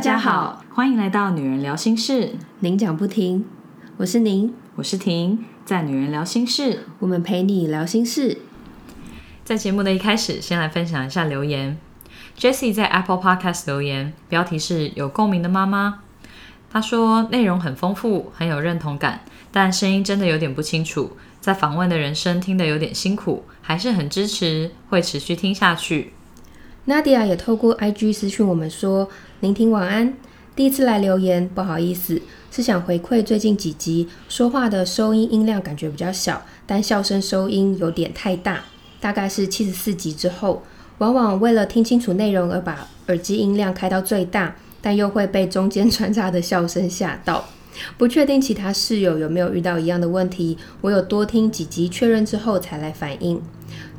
大家好，欢迎来到女人聊心事，您讲不停，我是您，我是婷，在女人聊心事，我们陪你聊心事。在节目的一开始，先来分享一下留言。Jessie 在 Apple Podcast 留言，标题是有共鸣的妈妈。她说内容很丰富，很有认同感，但声音真的有点不清楚，在访问的人声听得有点辛苦，还是很支持，会持续听下去。Nadia 也透过 IG 私讯我们说：“聆听晚安，第一次来留言，不好意思，是想回馈最近几集说话的收音音量感觉比较小，但笑声收音有点太大，大概是七十四集之后，往往为了听清楚内容而把耳机音量开到最大，但又会被中间穿插的笑声吓到。不确定其他室友有没有遇到一样的问题，我有多听几集确认之后才来反应。”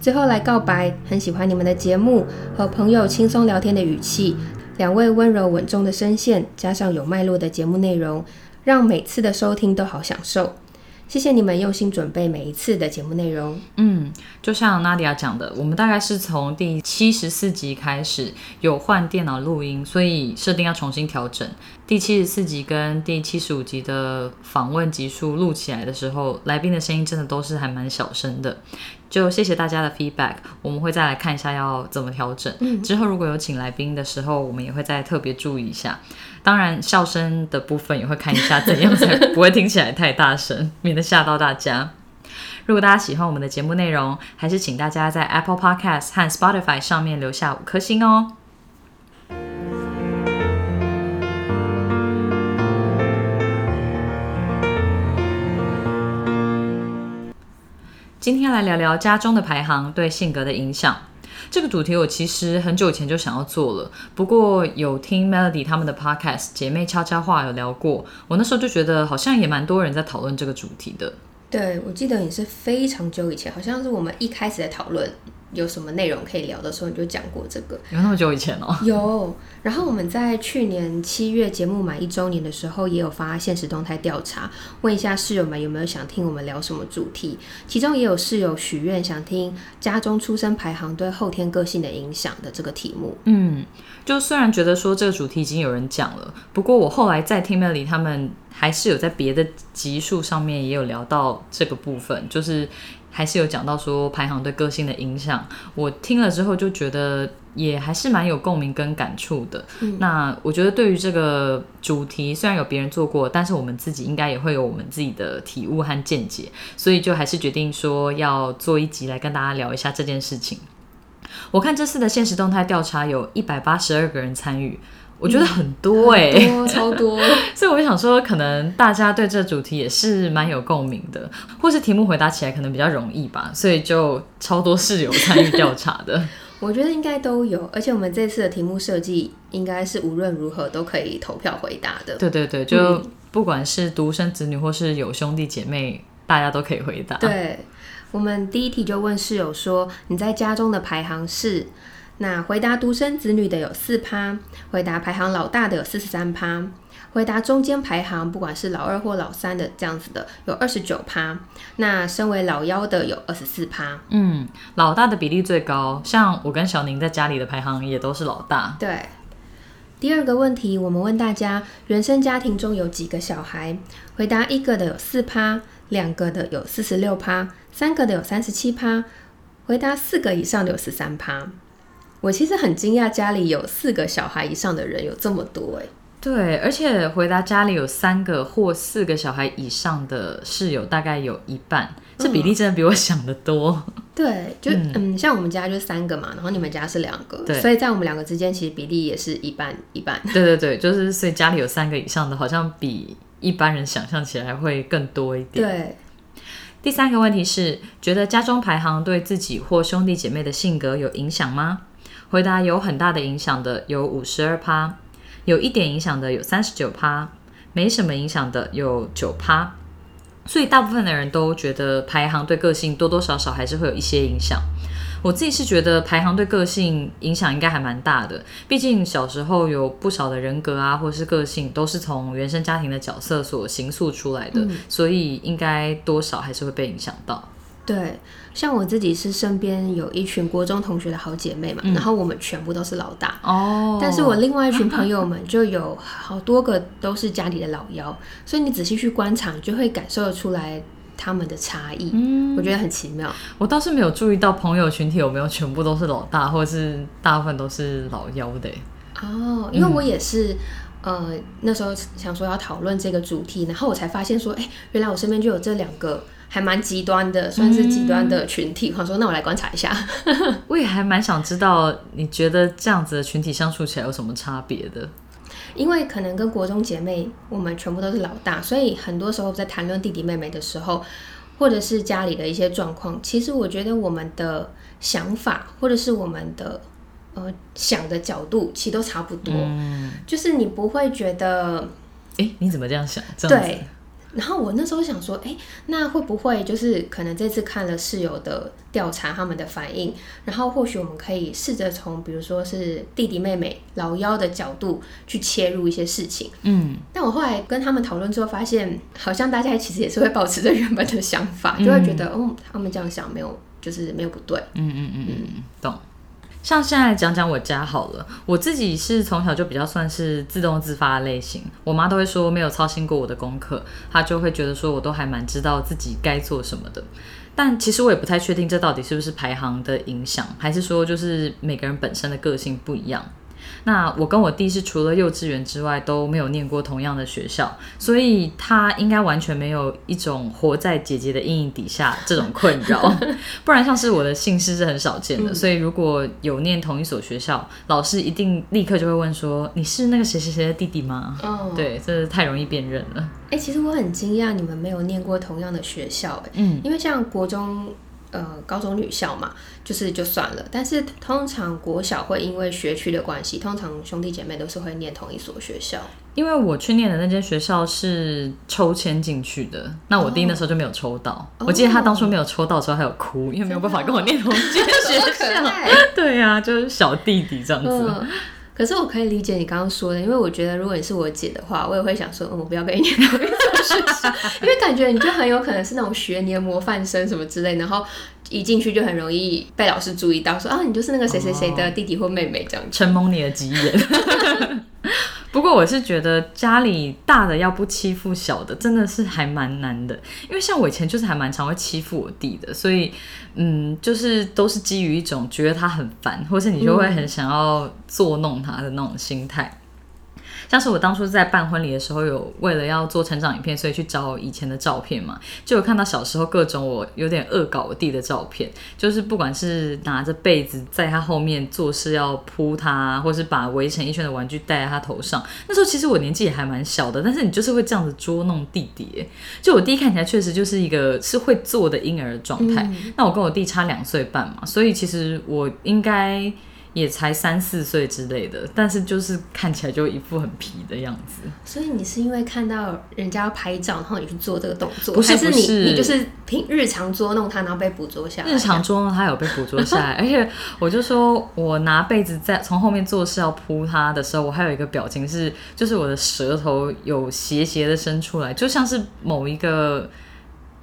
最后来告白，很喜欢你们的节目，和朋友轻松聊天的语气，两位温柔稳重的声线，加上有脉络的节目内容，让每次的收听都好享受。谢谢你们用心准备每一次的节目内容。嗯，就像 Nadia 讲的，我们大概是从第七十四集开始有换电脑录音，所以设定要重新调整。第七十四集跟第七十五集的访问集数录起来的时候，来宾的声音真的都是还蛮小声的。就谢谢大家的 feedback，我们会再来看一下要怎么调整。之后如果有请来宾的时候，我们也会再特别注意一下。当然，笑声的部分也会看一下怎样才不会听起来太大声，免得吓到大家。如果大家喜欢我们的节目内容，还是请大家在 Apple Podcast 和 Spotify 上面留下五颗星哦。今天来聊聊家中的排行对性格的影响。这个主题我其实很久以前就想要做了，不过有听 Melody 他们的 Podcast 姐妹悄悄话有聊过，我那时候就觉得好像也蛮多人在讨论这个主题的。对，我记得也是非常久以前，好像是我们一开始在讨论有什么内容可以聊的时候，你就讲过这个。有那么久以前哦？有。然后我们在去年七月节目满一周年的时候，也有发现实动态调查，问一下室友们有没有想听我们聊什么主题。其中也有室友许愿想听家中出生排行对后天个性的影响的这个题目。嗯，就虽然觉得说这个主题已经有人讲了，不过我后来在听 Melly 他们。还是有在别的集数上面也有聊到这个部分，就是还是有讲到说排行对个性的影响。我听了之后就觉得也还是蛮有共鸣跟感触的。那我觉得对于这个主题，虽然有别人做过，但是我们自己应该也会有我们自己的体悟和见解，所以就还是决定说要做一集来跟大家聊一下这件事情。我看这次的现实动态调查有一百八十二个人参与。我觉得很多哎，超多，所以我就想说，可能大家对这主题也是蛮有共鸣的，或是题目回答起来可能比较容易吧，所以就超多室友参与调查的。我觉得应该都有，而且我们这次的题目设计应该是无论如何都可以投票回答的。对对对，就不管是独生子女或是有兄弟姐妹，大家都可以回答。对，我们第一题就问室友说：“你在家中的排行是？”那回答独生子女的有四趴，回答排行老大的有四十三趴，回答中间排行不管是老二或老三的这样子的有二十九趴，那身为老幺的有二十四趴。嗯，老大的比例最高，像我跟小宁在家里的排行也都是老大。对。第二个问题，我们问大家原生家庭中有几个小孩？回答一个的有四趴，两个的有四十六趴，三个的有三十七趴，回答四个以上的有十三趴。我其实很惊讶，家里有四个小孩以上的人有这么多哎。对，而且回答家里有三个或四个小孩以上的室友大概有一半，这比例真的比我想的多。对，就嗯，像我们家就三个嘛，然后你们家是两个，所以在我们两个之间其实比例也是一半一半。对对对，就是所以家里有三个以上的，好像比一般人想象起来会更多一点。对。第三个问题是，觉得家中排行对自己或兄弟姐妹的性格有影响吗？回答有很大的影响的有五十二趴，有一点影响的有三十九趴，没什么影响的有九趴。所以大部分的人都觉得排行对个性多多少少还是会有一些影响。我自己是觉得排行对个性影响应该还蛮大的，毕竟小时候有不少的人格啊，或是个性都是从原生家庭的角色所形塑出来的，所以应该多少还是会被影响到。对，像我自己是身边有一群国中同学的好姐妹嘛，然后我们全部都是老大。哦，但是我另外一群朋友们就有好多个都是家里的老幺，所以你仔细去观察，你就会感受得出来他们的差异。嗯，我觉得很奇妙。我倒是没有注意到朋友群体有没有全部都是老大，或者是大部分都是老幺的欸。哦，因为我也是，呃，那时候想说要讨论这个主题，然后我才发现说，哎，原来我身边就有这两个还蛮极端的，算是极端的群体。我说，那我来观察一下。我也还蛮想知道，你觉得这样子的群体相处起来有什么差别的？因为可能跟国中姐妹，我们全部都是老大，所以很多时候在谈论弟弟妹妹的时候，或者是家里的一些状况，其实我觉得我们的想法，或者是我们的呃想的角度，其实都差不多。嗯，就是你不会觉得哎，你怎么这样想？这样子对。然后我那时候想说，哎，那会不会就是可能这次看了室友的调查，他们的反应，然后或许我们可以试着从比如说是弟弟妹妹老幺的角度去切入一些事情。嗯，但我后来跟他们讨论之后，发现好像大家其实也是会保持着原本的想法，就会觉得，哦，他们这样想没有，就是没有不对。嗯嗯嗯嗯，懂。像现在讲讲我家好了，我自己是从小就比较算是自动自发的类型，我妈都会说没有操心过我的功课，她就会觉得说我都还蛮知道自己该做什么的。但其实我也不太确定这到底是不是排行的影响，还是说就是每个人本身的个性不一样。那我跟我弟是除了幼稚园之外都没有念过同样的学校，所以他应该完全没有一种活在姐姐的阴影底下这种困扰。不然像是我的姓氏是很少见的，所以如果有念同一所学校，老师一定立刻就会问说：“你是那个谁谁谁的弟弟吗？”哦，对，这是太容易辨认了。哎、其实我很惊讶你们没有念过同样的学校、哎，嗯，因为像国中。呃，高中女校嘛，就是就算了。但是通常国小会因为学区的关系，通常兄弟姐妹都是会念同一所学校。因为我去念的那间学校是抽签进去的，那我弟那时候就没有抽到。我记得他当初没有抽到的时候还有哭，因为没有办法跟我念同一间学校。对呀、就是小弟弟这样子。嗯，可是我可以理解你刚刚说的，因为我觉得如果你是我姐的话，我也会想说，嗯，我不要跟你念同一所学校，因为感觉你就很有可能是那种学年模范生什么之类，然后一进去就很容易被老师注意到，说啊，你就是那个谁谁谁的弟弟或妹妹这样子。承蒙你的吉言。不过我是觉得家里大的要不欺负小的，真的是还蛮难的。因为像我以前就是还蛮常会欺负我弟的，所以嗯，就是都是基于一种觉得他很烦，或是你就会很想要作弄他的那种心态。像是我当初在办婚礼的时候，有为了要做成长影片，所以去找以前的照片嘛，就有看到小时候各种我有点恶搞我弟的照片，就是不管是拿着被子在他后面做事要扑他，或是把围成一圈的玩具戴在他头上。那时候其实我年纪也还蛮小的，但是你就是会这样子捉弄弟弟。就我弟看起来确实就是一个是会做的婴儿的状态。那我跟我弟差两岁半嘛，所以其实我应该。也才三四岁之类的，但是就是看起来就一副很皮的样子。所以你是因为看到人家要拍照，然后你去做这个动作，不是还是你你就是平日常捉弄他，然后被捕捉下来？日常捉弄他有被捕捉下来，而且我就说我拿被子在从后面做事要扑他的时候，我还有一个表情是，就是我的舌头有斜斜的伸出来，就像是某一个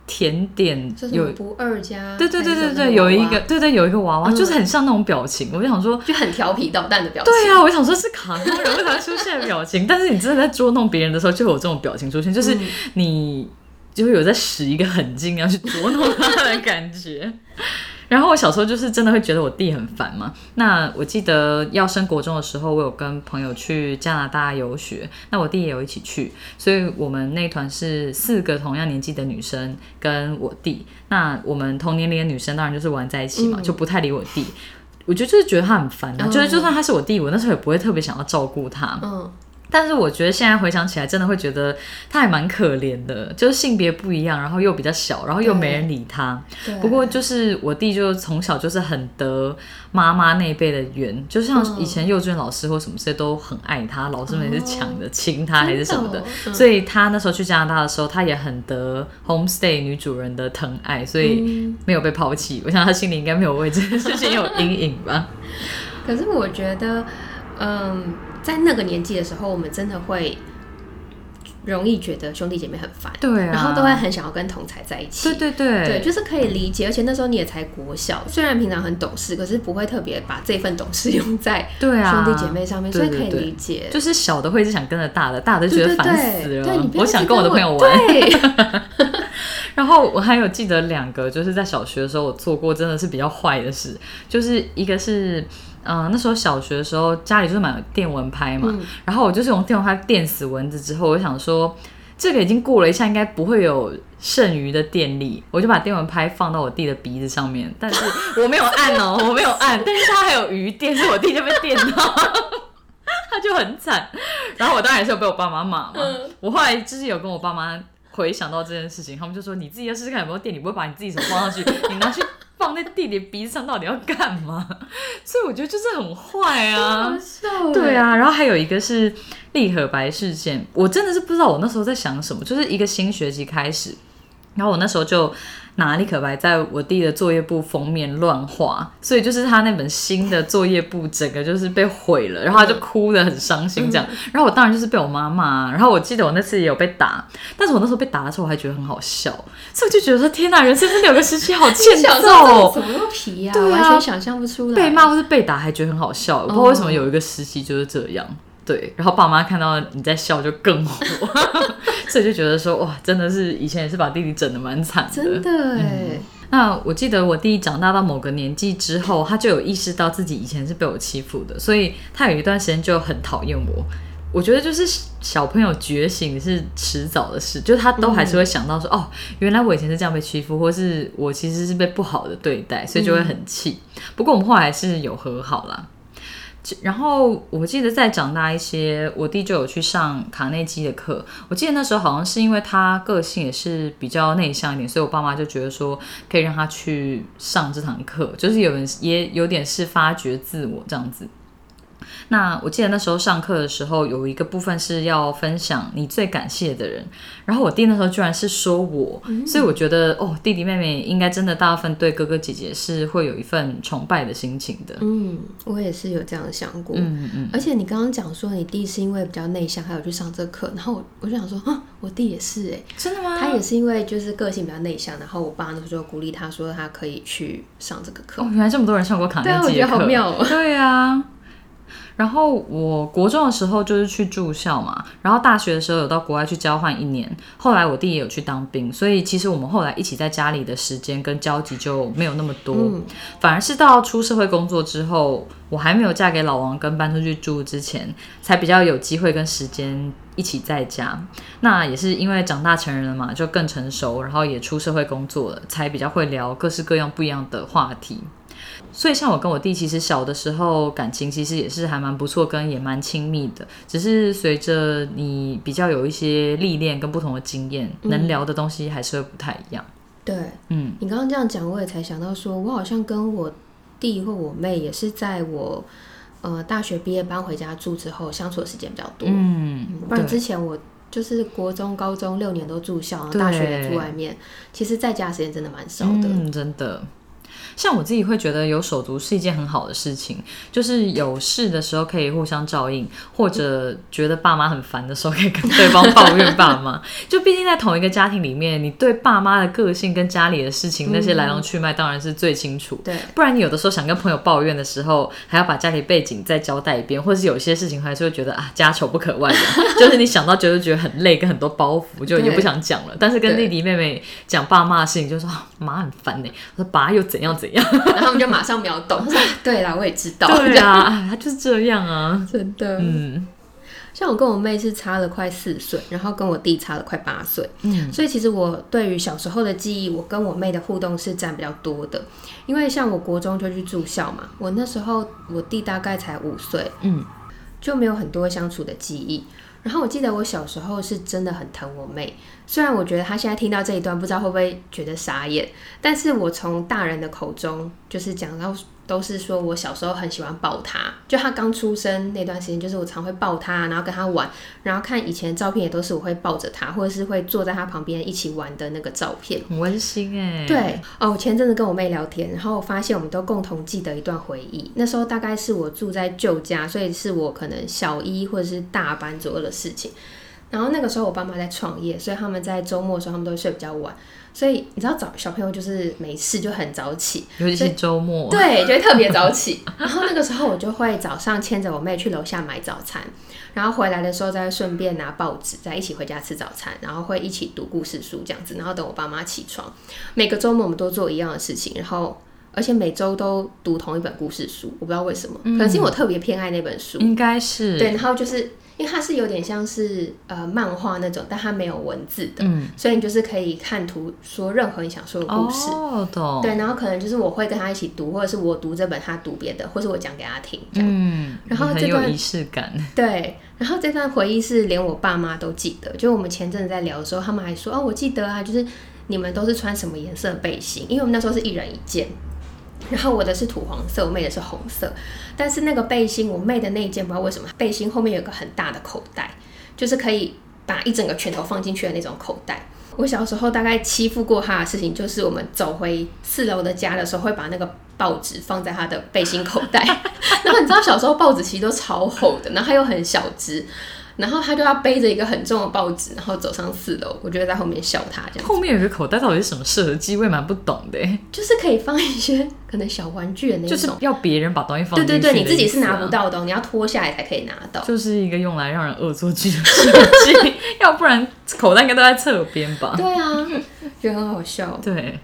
甜点有不二家，对对对对对，有一个对对有一个娃娃，嗯就是很像那种表情，我就想说。就很调皮捣蛋的表情。对啊，我想说是卡通人物才会出现的表情，但是你真的在捉弄别人的时候，就会有这种表情出现，就是你就会有在使一个狠劲要去捉弄他的感觉。然后我小时候就是真的会觉得我弟很烦嘛。那我记得要升国中的时候，我有跟朋友去加拿大游学，那我弟也有一起去，所以我们那团是四个同样年纪的女生跟我弟。那我们同年龄的女生当然就是玩在一起嘛，就不太理我弟。我觉得就是觉得他很烦啊，嗯就是就算他是我弟，我那时候也不会特别想要照顾他。嗯，但是我觉得现在回想起来，真的会觉得他还蛮可怜的，就是性别不一样，然后又比较小，然后又没人理他。对。不过就是我弟就从小就是很得妈妈那一辈的缘，就像嗯以前幼稚园老师或什么这些都很爱他，老师们也是抢着亲他还是什么的所以他那时候去加拿大的时候，他也很得 homestay 女主人的疼爱，所以嗯没有被抛弃。我想他心里应该没有为这件事情有阴影吧。可是我觉得，嗯，在那个年纪的时候，我们真的会容易觉得兄弟姐妹很烦，对啊，然后都会很想要跟同才在一起。对对对，对，就是可以理解，而且那时候你也才国小，虽然平常很懂事，可是不会特别把这份懂事用在对啊兄弟姐妹上面，所以可以理解。就是小的会是想跟着大的，大的就觉得烦对死了。对，我想跟我的朋友玩。对，然后我还有记得两个，就是在小学的时候我做过真的是比较坏的事，就是一个是。嗯、那时候小学的时候，家里就是买电蚊拍嘛，嗯然后我就是用电蚊拍电死蚊子之后，我想说，这个已经过了一下，应该不会有剩余的电力，我就把电蚊拍放到我弟的鼻子上面，但是我没有按哦，我没有按，但是他还有余电，所以我弟就被电到，他就很惨。然后我当然也是有被我爸妈骂嘛，嗯我后来就是有跟我爸妈回想到这件事情，他们就说你自己要试试看有没有电，你不会把你自己手放上去，你拿去放在弟弟鼻子上，到底要干嘛？所以我觉得就是很坏啊对，啊，然后还有一个是立和白事件，我真的是不知道我那时候在想什么，就是一个新学期开始，然后我那时候就拿立可白在我弟的作业簿封面乱画，所以就是他那本新的作业簿整个就是被毁了，然后他就哭得很伤心这样，然后我当然就是被我妈骂，然后我记得我那次也有被打，但是我那时候被打的时候我还觉得很好笑，所以我就觉得说天哪，人生真的有个时期好欠揍怎么那么皮呀？对啊完全想象不出来。被骂或是被打还觉得很好笑，我不知道为什么有一个时期就是这样。对，然后爸妈看到你在笑就更火，所以就觉得说哇，真的是以前也是把弟弟整的蛮惨的。真的哎，那我记得我弟长大到某个年纪之后，他就有意识到自己以前是被我欺负的，所以他有一段时间就很讨厌我。我觉得就是小朋友觉醒是迟早的事，就是他都还是会想到说，哦，原来我以前是这样被欺负，或是我其实是被不好的对待，所以就会很气。不过我们后来是有和好啦。然后我记得再长大一些，我弟就有去上卡内基的课。我记得那时候好像是因为他个性也是比较内向一点，所以我爸妈就觉得说可以让他去上这堂课，就是有人也有点是发掘自我这样子。那我记得那时候上课的时候，有一个部分是要分享你最感谢的人，然后我弟那时候居然是说我，所以我觉得哦，弟弟妹妹应该真的大部分对哥哥姐姐是会有一份崇拜的心情的。嗯，我也是有这样想过。嗯嗯，而且你刚刚讲说你弟是因为比较内向，还有去上这课，然后我我就想说，啊，我弟也是哎，真的吗？他也是因为就是个性比较内向，然后我爸那时候就鼓励他说他可以去上这个课。哦，原来这么多人上过卡内对啊，我觉得好妙哦。对啊。然后我国中的时候就是去住校嘛，然后大学的时候有到国外去交换一年，后来我弟也有去当兵，所以其实我们后来一起在家里的时间跟交集就没有那么多，嗯反而是到出社会工作之后，我还没有嫁给老王跟搬出去住之前，才比较有机会跟时间一起在家。那也是因为长大成人了嘛，就更成熟，然后也出社会工作了，才比较会聊各式各样不一样的话题。所以像我跟我弟，其实小的时候感情其实也是还蛮不错，跟也蛮亲密的。只是随着你比较有一些历练跟不同的经验，能聊的东西还是会不太一样。对嗯，你刚刚这样讲，我也才想到说，我好像跟我弟或我妹也是在我呃大学毕业搬回家住之后，相处的时间比较多。嗯，不然之前我就是国中、高中六年都住校，然后大学也住外面，其实在家的时间真的蛮少的。嗯，真的。像我自己会觉得有手足是一件很好的事情，就是有事的时候可以互相照应，或者觉得爸妈很烦的时候可以跟对方抱怨爸妈。就毕竟在同一个家庭里面，你对爸妈的个性跟家里的事情那些来龙去脉当然是最清楚。对，不然你有的时候想跟朋友抱怨的时候，还要把家里背景再交代一遍，或者是有些事情还是会觉得啊家丑不可外扬，就是你想到觉得觉得很累，跟很多包袱，就也对不想讲了。但是跟弟弟妹妹讲爸妈的事情，就说啊妈很烦呢，我说爸又怎样怎样。然后他们就马上秒懂。他 说对啦，我也知道。对啊，哎他就是这样啊。真的。嗯像我跟我妹是差了快四岁，然后跟我弟差了快八岁，嗯所以其实我对于小时候的记忆，我跟我妹的互动是占比较多的。因为像我国中就去住校嘛，我那时候我弟大概才五岁，嗯，就没有很多相处的记忆。然后我记得我小时候是真的很疼我妹，虽然我觉得她现在听到这一段不知道会不会觉得傻眼，但是我从大人的口中就是讲到都是说我小时候很喜欢抱他，就他刚出生那段时间，就是我常会抱他，然后跟他玩，然后看以前照片也都是我会抱着他，或者是会坐在他旁边一起玩的那个照片。很温馨哎。，对哦，我前阵子跟我妹聊天，然后我发现我们都共同记得一段回忆。那时候大概是我住在旧家，所以是我可能小一或者是大班左右的事情。然后那个时候我爸妈在创业，所以他们在周末的时候他们都会睡比较晚，所以你知道早小朋友就是没事就很早起，尤其是周末，对，就会特别早起。然后那个时候我就会早上牵着我妹去楼下买早餐，然后回来的时候再顺便拿报纸，再一起回家吃早餐，然后会一起读故事书这样子，然后等我爸妈起床。每个周末我们都做一样的事情，然后而且每周都读同一本故事书，我不知道为什么，可能是因为我特别偏爱那本书。应该是对，然后就是因为它是有点像是呃漫画那种，但它没有文字的，嗯，所以你就是可以看图说任何你想说的故事。哦，懂，对，然后可能就是我会跟他一起读，或者是我读这本，他读别的，或是我讲给他听，这样。嗯，然后这段很有仪式感，对，然后这段回忆是连我爸妈都记得，就我们前阵子在聊的时候，他们还说哦，我记得啊，就是你们都是穿什么颜色背心，因为我们那时候是一人一件。然后我的是土黄色，我妹的是红色，但是那个背心，我妹的那一件不知道为什么背心后面有个很大的口袋，就是可以把一整个拳头放进去的那种口袋。我小时候大概欺负过她的事情，就是我们走回四楼的家的时候，会把那个报纸放在她的背心口袋。然后你知道小时候报纸其实都超厚的，然后它又很小只，然后他就要背着一个很重的报纸，然后走上四楼。我就会在后面笑他这样，后面有个口袋，到底是什么设计？我也蛮不懂的欸，就是可以放一些 可能小玩具的那种。就是要别人把东西放对进去的对对，你自己是拿不，到的哦、你要脱下来才可以拿到。就是一个用来让人恶作剧的设计，要不然口袋应该都在侧边吧？对啊，觉得很好笑。对，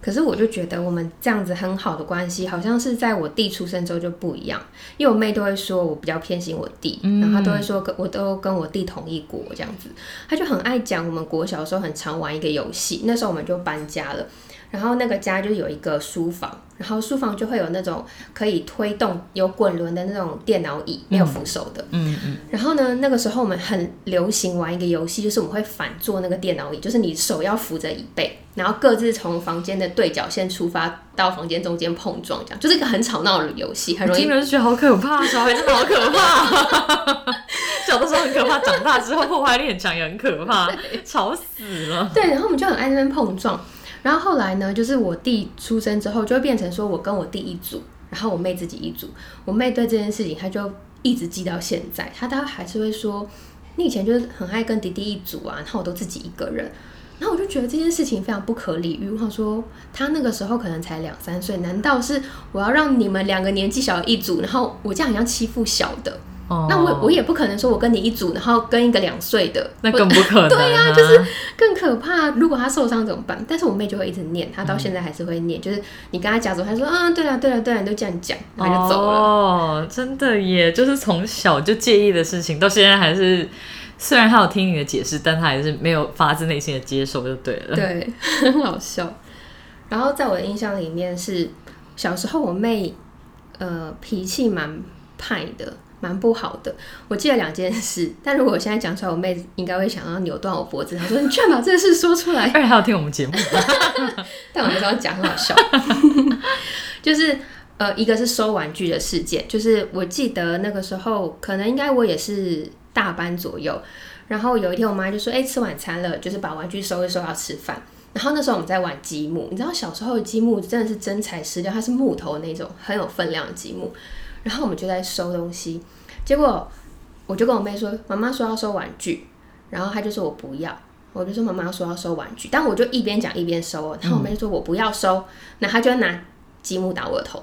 可是我就觉得我们这样子很好的关系，好像是在我弟出生之后就不一样，因为我妹都会说我比较偏心我弟，然后她都会说跟我都跟我弟同一国这样子，她就很爱讲我们国小的时候很常玩一个游戏，那时候我们就搬家了。然后那个家就有一个书房，然后书房就会有那种可以推动有滚轮的那种电脑椅，没有扶手的。嗯嗯，然后呢，那个时候我们很流行玩一个游戏，就是我们会反坐那个电脑椅，就是你手要扶着椅背，然后各自从房间的对角线出发到房间中间碰撞，这样就是一个很吵闹的游戏，很容易听。了就觉得好可怕，小孩真的好可怕。小的时候很可怕，长大之后破坏力很强，也很可怕，吵死了。对，然后我们就很爱那边碰撞。然后后来呢，就是我弟出生之后，就会变成说我跟我弟一组，然后我妹自己一组。我妹对这件事情，她就一直记到现在，她她还是会说，你以前就是很爱跟弟弟一组啊，然后我都自己一个人。然后我就觉得这件事情非常不可理喻。我想说，他那个时候可能才两三岁，难道是我要让你们两个年纪小的一组，然后我这样很像欺负小的？哦那我我也不可能说我跟你一组，然后跟一个两岁的，那更不可能、啊。对呀、就是更可怕。如果他受伤怎么办？但是我妹就会一直念，她到现在还是会念。就是你跟她讲说，她说啊，对了对了对了，你都这样讲，然后就走了。哦，真的耶，就是从小就介意的事情，到现在还是，虽然他有听你的解释，但他还是没有发自内心的接受，就对了。对，很好笑。然后在我的印象里面是小时候我妹呃脾气蛮派的。蛮不好的，我记得两件事，但如果我现在讲出来，我妹应该会想要扭断我脖子。她说：“你居然把这件事说出来！”而且还要听我们节目，但我还是要讲，很好笑。就是呃，一个是收玩具的事件，就是我记得那个时候，可能应该我也是大班左右，然后有一天我妈就说：“哎、吃晚餐了，就是把玩具收一收，要吃饭。”然后那时候我们在玩积木，你知道小时候的积木真的是真材实料，它是木头那种很有分量的积木。然后我们就在收东西，结果我就跟我妹说：“妈妈说要收玩具。”然后她就说我不要。我就说妈妈说要收玩具，但我就一边讲一边收哦。然后我妹就说我不要收，那她就拿积木打我的头，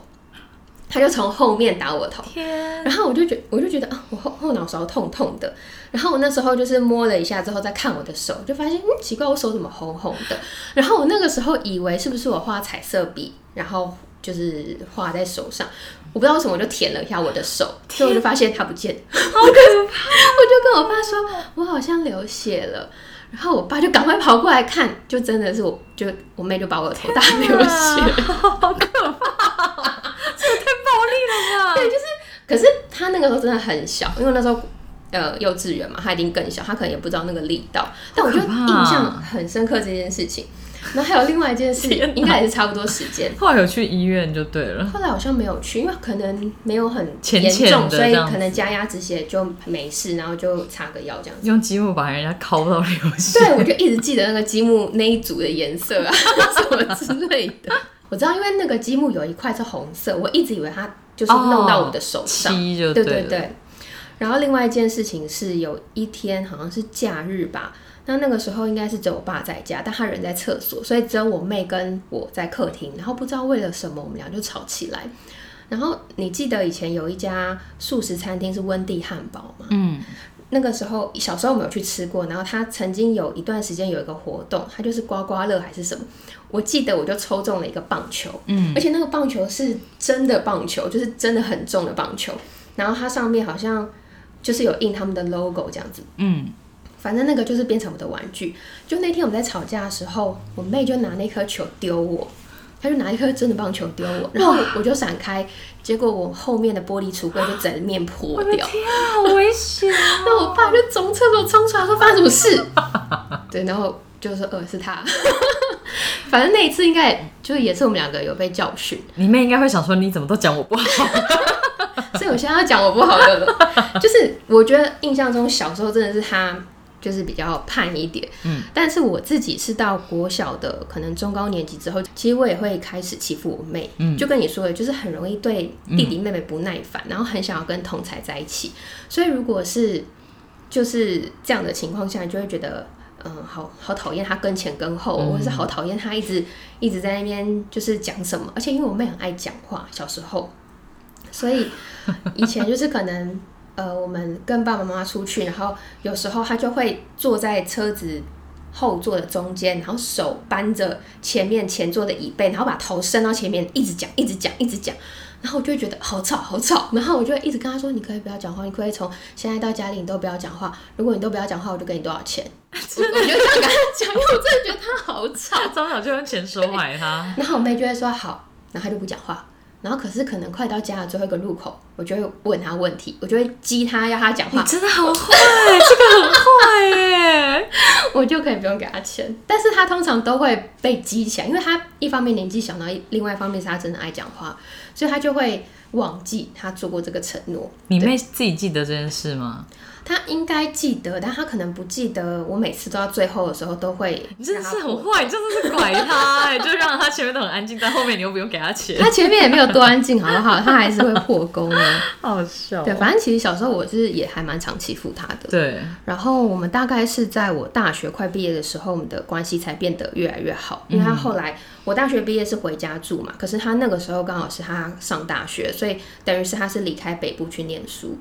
她就从后面打我头。天，然后我就觉我就觉得啊，我后后脑勺痛痛的。然后我那时候就是摸了一下之后再看我的手，就发现嗯奇怪，我手怎么红红的？然后我那个时候以为是不是我画彩色笔，然后就是画在手上，我不知道为什么我就舔了一下我的手，所以我就发现它不见，好可怕！我就跟我爸说，我好像流血了。然后我爸就赶快跑过来看，就真的是我，就我妹就把我的头打 流血。好可怕，这也太暴力了吧？对，就是，可是他那个时候真的很小，因为那时候呃幼稚园嘛，他一定更小，他可能也不知道那个力道。但我就印象很深刻这件事情。然后还有另外一件事，应该也是差不多时间。后来有去医院就对了。后来好像没有去，因为可能没有很严重，所以可能加压止血就没事，然后就擦个药这样子。用积木把人家敲到流血，对，我就一直记得那个积木那一组的颜色啊，什么之类的。我知道，因为那个积木有一块是红色，我一直以为它就是弄到我的手上。对对对。然后另外一件事情是有一天好像是假日吧，那那个时候应该是只有我爸在家，但他人在厕所，所以只有我妹跟我在客厅。然后不知道为了什么，我们俩就吵起来。然后你记得以前有一家素食餐厅是温蒂汉堡吗？嗯，那个时候小时候我们有去吃过，然后他曾经有一段时间有一个活动，它就是刮刮乐还是什么，我记得我就抽中了一个棒球，嗯，而且那个棒球是真的棒球，就是真的很重的棒球，然后它上面好像就是有印他们的 logo 这样子，嗯，反正那个就是变成我的玩具。就那天我们在吵架的时候，我妹就拿那颗球丢我，她就拿一颗真的棒球丢我，然后我就闪开，结果我后面的玻璃橱柜就整面破掉。天啊，好危险啊！那我爸就从厕所冲出来说发生什么事？对，然后就说呃是他，反正那一次应该就是也是我们两个有被教训，你妹应该会想说，你怎么都讲我不好？所以我现在要讲我不好的了，就是我觉得印象中小时候真的是他就是比较叛一点，嗯，但是我自己是到国小的可能中高年级之后，其实我也会开始欺负我妹，嗯。就跟你说的，就是很容易对弟弟妹妹不耐烦，然后很想要跟同才在一起，所以如果是就是这样的情况下，你就会觉得。嗯，好好讨厌他跟前跟后，嗯。或者是好讨厌他一直一直在那边就是讲什么，而且因为我妹很爱讲话，小时候，所以以前就是可能呃，我们跟爸爸妈妈出去，然后有时候他就会坐在车子后座的中间，然后手扳着前面前座的椅背，然后把头伸到前面，一直讲，一直讲，一直讲。然后我就会觉得好吵，好吵。然后我就会一直跟他说：“你可以不要讲话，你可以从现在到家里你都不要讲话。如果你都不要讲话，我就给你多少钱。我” 我就这样跟他讲，因为我真的觉得他好吵。从小就用钱收买他。然后我妹就会说好，然后他就不讲话。然后可是可能快到家的最后一个路口，我就会问他问题，我就会激他要他讲话，你真的好坏，这个很坏耶！我就可以不用给他钱。但是他通常都会被激起来，因为他一方面年纪小，然后另外一方面是他真的爱讲话，所以他就会忘记他做过这个承诺。你妹自己记得这件事吗？他应该记得，但他可能不记得。我每次都到最后的时候都会你真的是很坏，你真的是拐他哎，就让他前面都很安静，但后面你又不用给他钱，他前面也没有多安静，好不好？他还是会破功的。好笑对，反正其实小时候我是也还蛮常欺负他的。对，然后我们大概是在我大学快毕业的时候，我们的关系才变得越来越好。因为他后来我大学毕业是回家住嘛，可是他那个时候刚好是他上大学，所以等于是他是离开北部去念书。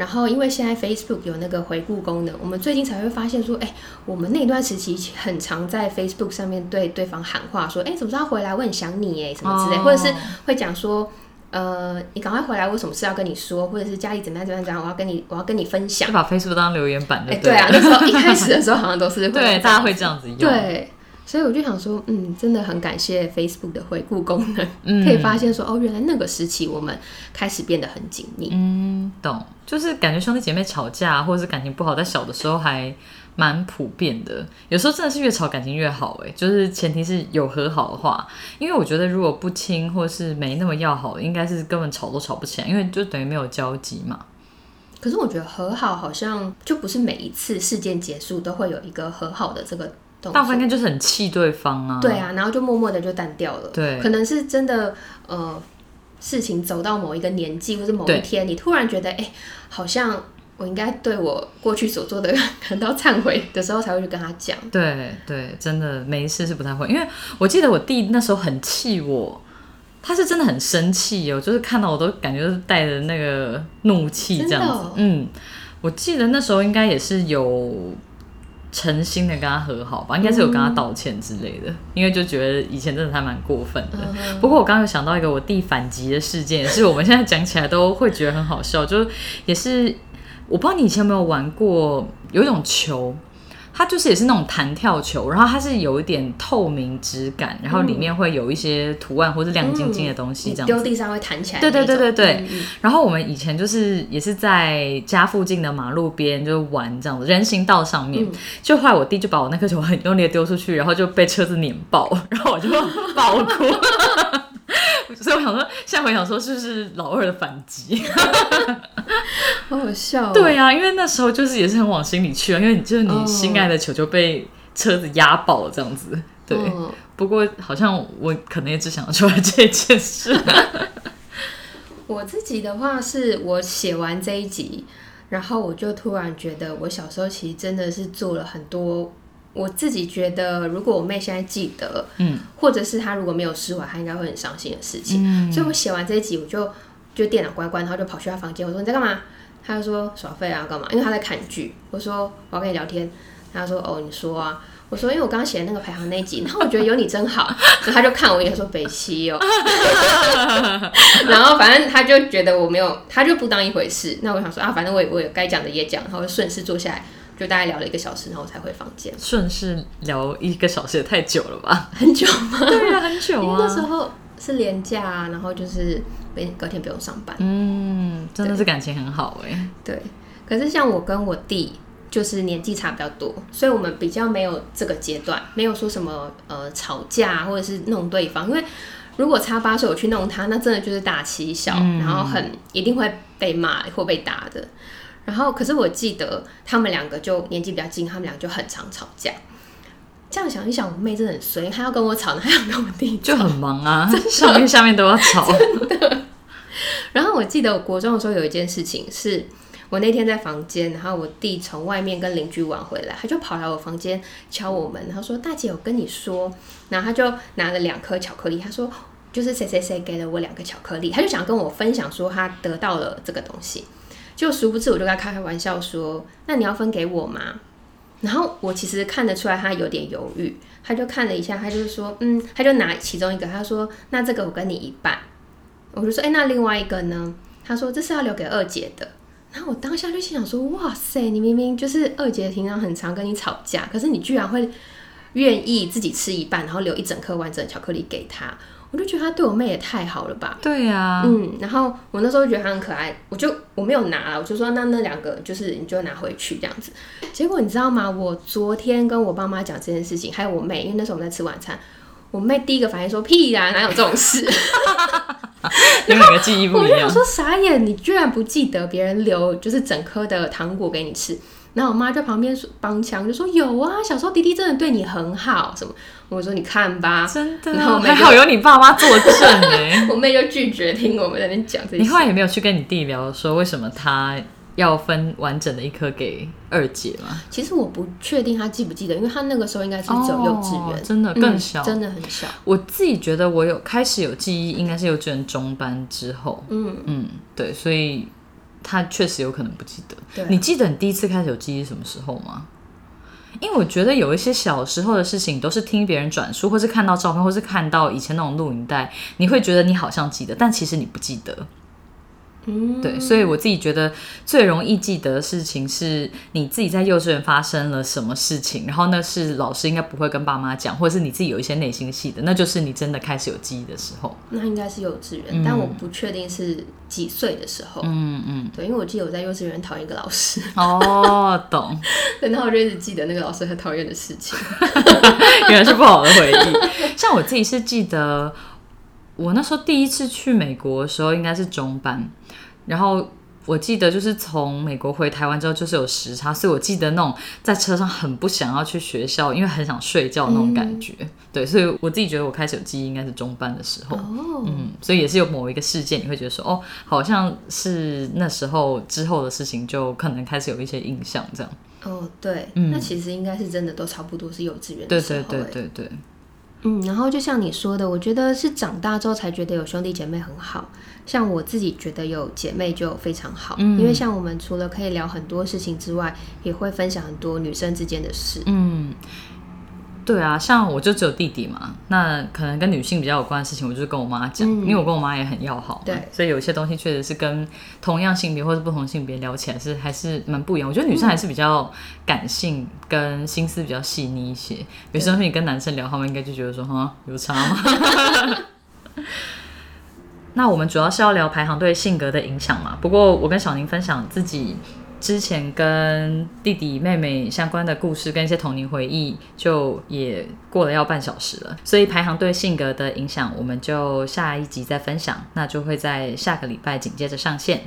然后因为现在 Facebook 有那个回顾功能，我们最近才会发现说，哎，我们那段时期很常在 Facebook 上面对对方喊话，说，哎，什么时候回来？我很想你，哎，什么之类，哦或者是会讲说。呃，你赶快回来，我有什么事要跟你说，或者是家里怎么样怎么样怎样，我要跟你，我要跟你分享就。把 Facebook 当留言板，哎、对啊，那时候一开始的时候好像都是会 对，大家会这样子用，，对，所以我就想说，嗯，真的很感谢 Facebook 的回顾功能，嗯可以发现说，哦，原来那个时期我们开始变得很紧密。嗯，懂，就是感觉兄弟姐妹吵架或者是感情不好，在小的时候还蛮普遍的。有时候真的是越吵感情越好，哎，就是前提是有和好的话。因为我觉得如果不亲或是没那么要好，应该是根本吵都吵不起来，因为就等于没有交集嘛。可是我觉得和好好像就不是每一次事件结束都会有一个和好的这个大部分应。该就是很气对方啊。对啊，然后就默默的就淡掉了。对可能是真的呃，事情走到某一个年纪或者某一天，你突然觉得，哎、好像我应该对我过去所做的感到忏悔的时候，才会去跟他讲。对对，真的没事是不太会，因为我记得我弟那时候很气我，他是真的很生气哦，就是看到我都感觉是带着那个怒气这样子。嗯，我记得那时候应该也是有诚心的跟他和好吧，应该是有跟他道歉之类的，因为就觉得以前真的还蛮过分的。嗯不过我刚刚有想到一个我弟反击的事件，也是我们现在讲起来都会觉得很好笑，就也是我不知道你以前有没有玩过，有一种球，它就是也是那种弹跳球，然后它是有一点透明质感，然后里面会有一些图案或是亮晶晶的东西这样子。丢地上会弹起来对。对对对对然后我们以前就是也是在家附近的马路边就玩这样子，人行道上面。嗯就后来我弟就把我那颗球很用力的丢出去，然后就被车子碾爆，然后我就爆哭。所以我想说，现在回想说，是不是老二的反击？好好笑、哦。对啊，因为那时候就是也是很往心里去啊，因为你就是你哦心爱的球球被车子压爆这样子。对，嗯不过好像我可能也只想得出来这件事。我自己的话是我写完这一集然后我就突然觉得，我小时候其实真的是做了很多，我自己觉得，如果我妹现在记得，嗯，或者是她如果没有释怀，她应该会很伤心的事情。嗯所以我写完这一集，我就就电脑关关，然后就跑去她房间，我说你在干嘛？她就说耍废啊，干嘛？因为她在看剧。我说我要跟你聊天，她说哦，你说啊。我说因为我刚刚写的那个排行那一集，然后我觉得有你真好，然后她就看我一眼说北七哦，然后反正她就觉得我没有，她就不当一回事。那我想说啊，反正我也我也该讲的也讲，然后顺势坐下来，就大概聊了一个小时，然后我才回房间。顺势聊一个小时也太久了吧？很久吗？对啊，很久啊那时啊。候是年假、啊，然后就是隔隔天不用上班。嗯，真的是感情很好哎。对，可是像我跟我弟就是年纪差比较多，所以我们比较没有这个阶段，没有说什么呃吵架或者是弄对方，因为如果差八岁我去弄他，那真的就是大欺小，嗯然后很一定会被骂或被打的。然后，可是我记得他们两个就年纪比较近，他们俩就很常吵架。这样想一想，我妹真的很衰，她要跟我吵，她要跟我弟就很忙啊，上面下面都要吵。然后我记得我国中的时候有一件事情，是我那天在房间，然后我弟从外面跟邻居玩回来，他就跑来我房间敲我门，他说：“大姐，我跟你说。”然后他就拿了两颗巧克力，他说：“就是谁谁谁给了我两个巧克力。”他就想跟我分享说他得到了这个东西，就殊不知我就跟他开开玩笑说：“那你要分给我吗？”然后我其实看得出来他有点犹豫，他就看了一下，他就说：“嗯。”他就拿其中一个，他说：“那这个我跟你一半。”我就说，哎、那另外一个呢？他说这是要留给二姐的。然后我当下就心想说，哇塞，你明明就是二姐平常很常跟你吵架，可是你居然会愿意自己吃一半，然后留一整颗完整的巧克力给他。我就觉得他对我妹也太好了吧。对啊，嗯，然后我那时候觉得他很可爱，我就我没有拿了，我就说那那两个就是你就拿回去这样子。结果你知道吗？我昨天跟我爸妈讲这件事情，还有我妹，因为那时候我们在吃晚餐，我妹第一个反应说屁呀，哪有这种事？你们两个记忆不一样。我就想说傻眼，你居然不记得别人留就是整颗的糖果给你吃。然后我妈在旁边说帮腔，就说有啊，小时候弟弟真的对你很好什么。我说你看吧，真的，然后还好有你爸妈作证哎。我妹就拒绝听我们在那边讲这些。你后来也没有去跟你弟聊说为什么他要分完整的一颗给二姐吗？其实我不确定他记不记得，因为他那个时候应该是只有幼稚园、哦真的更小嗯真的很小。我自己觉得我有开始有记忆，应该是幼稚园中班之后。嗯，嗯，对，所以他确实有可能不记得。对你记得你第一次开始有记忆什么时候吗？因为我觉得有一些小时候的事情，都是听别人转述，或是看到照片，或是看到以前那种录影带，你会觉得你好像记得，但其实你不记得。嗯，对，所以我自己觉得最容易记得的事情是你自己在幼稚园发生了什么事情，然后那是老师应该不会跟爸妈讲，或者是你自己有一些内心戏的，那就是你真的开始有记忆的时候。那应该是幼稚园，但我不确定是几岁的时候。嗯嗯，对，因为我记得我在幼稚园讨厌一个老师，哦，懂，对然后我就一直记得那个老师很讨厌的事情。原来是不好的回忆。像我自己是记得，我那时候第一次去美国的时候应该是中班，然后我记得就是从美国回台湾之后就是有时差，所以我记得那种在车上很不想要去学校，因为很想睡觉那种感觉。对，所以我自己觉得我开始有记忆应该是中班的时候。哦，嗯，所以也是有某一个事件，你会觉得说，哦，好像是那时候之后的事情，就可能开始有一些印象，这样。哦，对，嗯那其实应该是真的都差不多是幼稚园的对时候对对对对对，嗯，然后就像你说的，我觉得是长大之后才觉得有兄弟姐妹很好。像我自己觉得有姐妹就非常好，嗯因为像我们除了可以聊很多事情之外，也会分享很多女生之间的事。嗯，对啊，像我就只有弟弟嘛，那可能跟女性比较有关的事情，我就是跟我妈讲，嗯因为我跟我妈也很要好嘛，对所以有一些东西确实是跟同样性别或者不同性别聊起来是还是蛮不一样。我觉得女生还是比较感性，跟心思比较细腻一些。有时候你跟男生聊，他们应该就觉得说，哈，有差吗？那我们主要是要聊排行对性格的影响嘛。不过我跟小宁分享自己之前跟弟弟妹妹相关的故事跟一些童年回忆，就也过了要半小时了。所以排行对性格的影响，我们就下一集再分享，那就会在下个礼拜紧接着上线。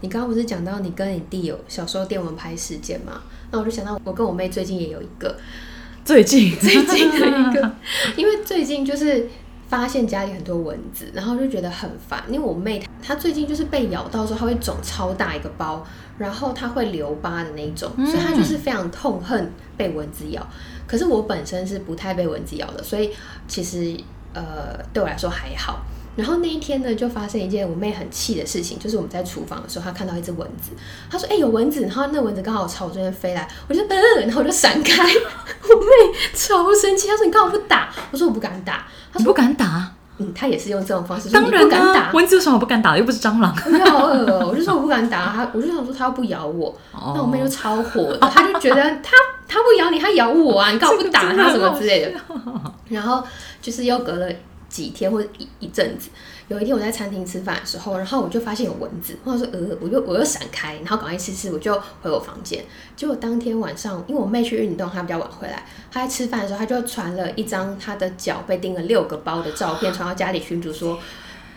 你刚刚不是讲到你跟你弟有小时候电蚊拍事件吗？那我就想到我跟我妹最近也有一个，最近最近的一个，因为最近就是发现家里很多蚊子，然后就觉得很烦。因为我妹她最近就是被咬到之后，她会肿超大一个包，然后她会留疤的那种，所以她就是非常痛恨被蚊子咬。可是我本身是不太被蚊子咬的，所以其实呃对我来说还好。然后那一天呢，就发生一件我妹很气的事情，就是我们在厨房的时候，她看到一只蚊子，她说：“哎、有蚊子！”然后那蚊子刚好朝我这边飞来，我就嗯，然后我就闪开。我妹超生气，她说：“你干嘛不打？”我说：“我不敢打。”她说你不敢打？：“嗯，她也是用这种方式说当然你不敢啊打，。蚊子有什么不敢打？又不是蟑螂。我好恶哦、我就说我不敢打她，我就想说她要不咬我，哦那我妹就超火的，她就觉得她她不咬你，她咬我啊，你干嘛不打她什么之类的。然后就是又隔了几天或者一一阵子，有一天我在餐厅吃饭的时候，然后我就发现有蚊子，或者说呃，我就我又闪开，然后赶快吃吃，我就回我房间。结果当天晚上，因为我妹去运动，她比较晚回来，她在吃饭的时候，她就传了一张她的脚被叮了六个包的照片，传到家里群主说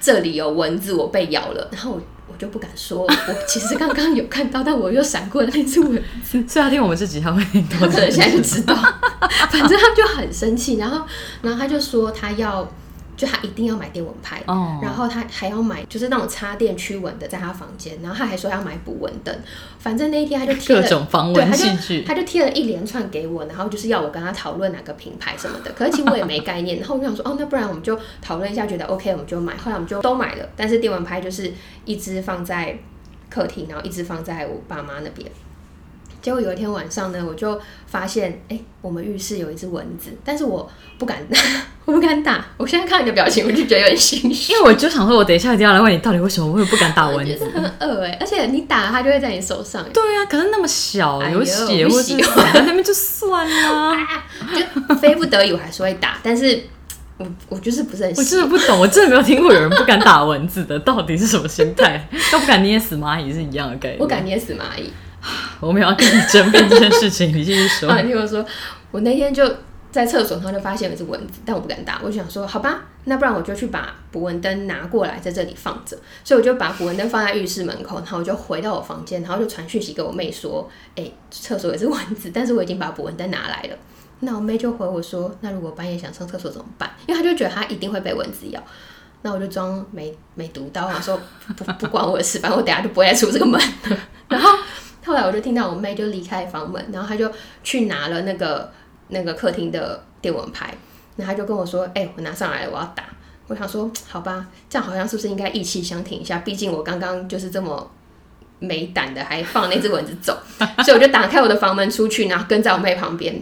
这里有蚊子，我被咬了。然后我我就不敢说，我其实刚刚有看到，但我又闪过了那只蚊子。所以他听我们这集，他会多他可能现在就知道，反正他就很生气，然后，然后他就说他要，就他一定要买电蚊拍，哦然后他还要买就是那种插电驱蚊的，在他房间，然后他还说要买捕蚊灯，反正那一天他就贴了各了种防蚊器具。他就贴了一连串给我，然后就是要我跟他讨论哪个品牌什么的。可是其实我也没概念，然后我就想说，哦，那不然我们就讨论一下，觉得 OK 我们就买。后来我们就都买了，但是电蚊拍就是一只放在客厅，然后一只放在我爸妈那边。结果有一天晚上呢，我就发现，哎、我们浴室有一只蚊子，但是我不敢打，我不敢打。我现在看你的表情，我就觉得有点心虚。因为我就想说，我等一下一定要来问你，到底为什么会不敢打蚊子？很恶哎、而且你打了它就会在你手上、对啊，可是那么小，有血不或是喜散在那边就算啦。就非不得已我还是会打，但是我我就是不是很我真的不懂，我真的没有听过有人不敢打蚊子的，到底是什么心态？都不敢捏死蚂蚁是一样的概念。我敢捏死蚂蚁。我们要跟你争辩这件事情，你继续说。你听我说，我那天就在厕所，然后就发现有一只蚊子，但我不敢打，我就想说，好吧，那不然我就去把捕蚊灯拿过来，在这里放着。所以我就把捕蚊灯放在浴室门口，然后我就回到我房间，然后就传讯息给我妹说，哎、厕所有只蚊子，但是我已经把捕蚊灯拿来了。那我妹就回我说，那如果半夜想上厕所怎么办？因为她就觉得她一定会被蚊子咬。那我就装没没读到，我想说不不关我的事，反正我等下就不会再出这个门。然后来我就听到我妹就离开房门，然后她就去拿了那个那个客厅的电蚊拍，然后她就跟我说：“哎、我拿上来了，我要打。”我想说，好吧，这样好像是不是应该意气相挺一下？毕竟我刚刚就是这么没胆的，还放那只蚊子走，所以我就打开我的房门出去，然后跟在我妹旁边。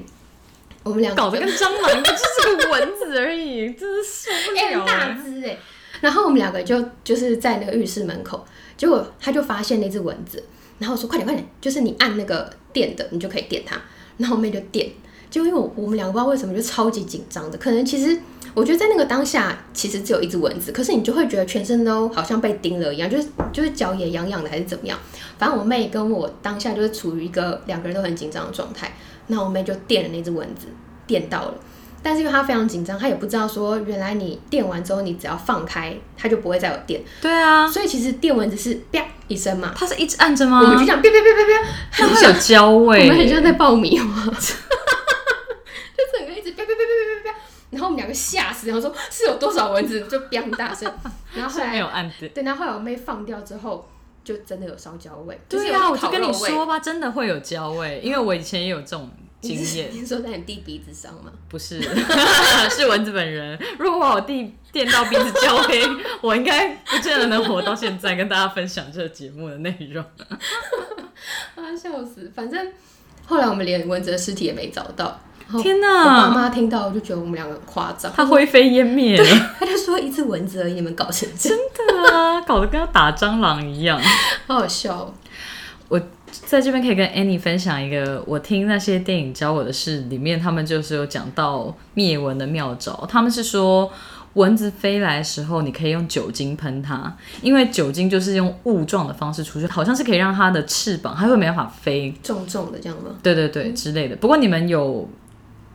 我们两个 搞得跟蟑螂，就是个蚊子而已，真是受不哎、了、很大欸。只哎、然后我们两个就就是在那个浴室门口，结果他就发现那只蚊子，然后我说快点快点，就是你按那个电的，你就可以电它。然后我妹就电，就因为我我们两个不知道为什么就超级紧张的，可能其实我觉得在那个当下其实只有一只蚊子，可是你就会觉得全身都好像被叮了一样，就是就是脚也痒痒的还是怎么样。反正我妹跟我当下就是处于一个两个人都很紧张的状态，那我妹就电了那只蚊子，电到了。但是因为他非常紧张，他也不知道说原来你电完之后，你只要放开，它就不会再有电。对啊，所以其实电蚊子是啪一声嘛，它是一直按着吗？我们就这样啪啪啪啪啪，它会有焦味我味们很像在爆米花，就整个一直啪啪啪啪啪啪啪，然后我们两个吓死，然后说是有多少蚊子，就啪很大声。然后后来没有来按的。对，然后后来我妹放掉之后，就真的有烧焦味。就是对啊，我就跟你说吧，真的会有焦味，因为我以前也有这种经验。你 说在你弟鼻子上吗？不是，是蚊子本人。如果我弟电到鼻子焦黑，我应该不见得能活到现在，跟大家分享这个节目的内容。啊，笑死！反正后来我们连蚊子的尸体也没找到。天哪我爸哪，妈听到就觉得我们两个很夸张，他灰飞烟灭了，他就说一只蚊子而已，你们搞成这样，真的啊，搞得跟要打蟑螂一样。好好笑哦。在这边可以跟 Annie 分享一个我听那些电影教我的事，里面他们就是有讲到灭蚊的妙招。他们是说，蚊子飞来的时候，你可以用酒精喷它，因为酒精就是用雾状的方式出去，好像是可以让它的翅膀，它会没办法飞。重重的这样吗？对对对，之类的。不过你们有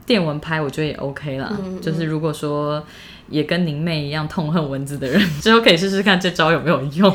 电蚊拍，我觉得也 OK 啦。嗯嗯就是如果说也跟您妹一样痛恨蚊子的人，之后可以试试看这招有没有用。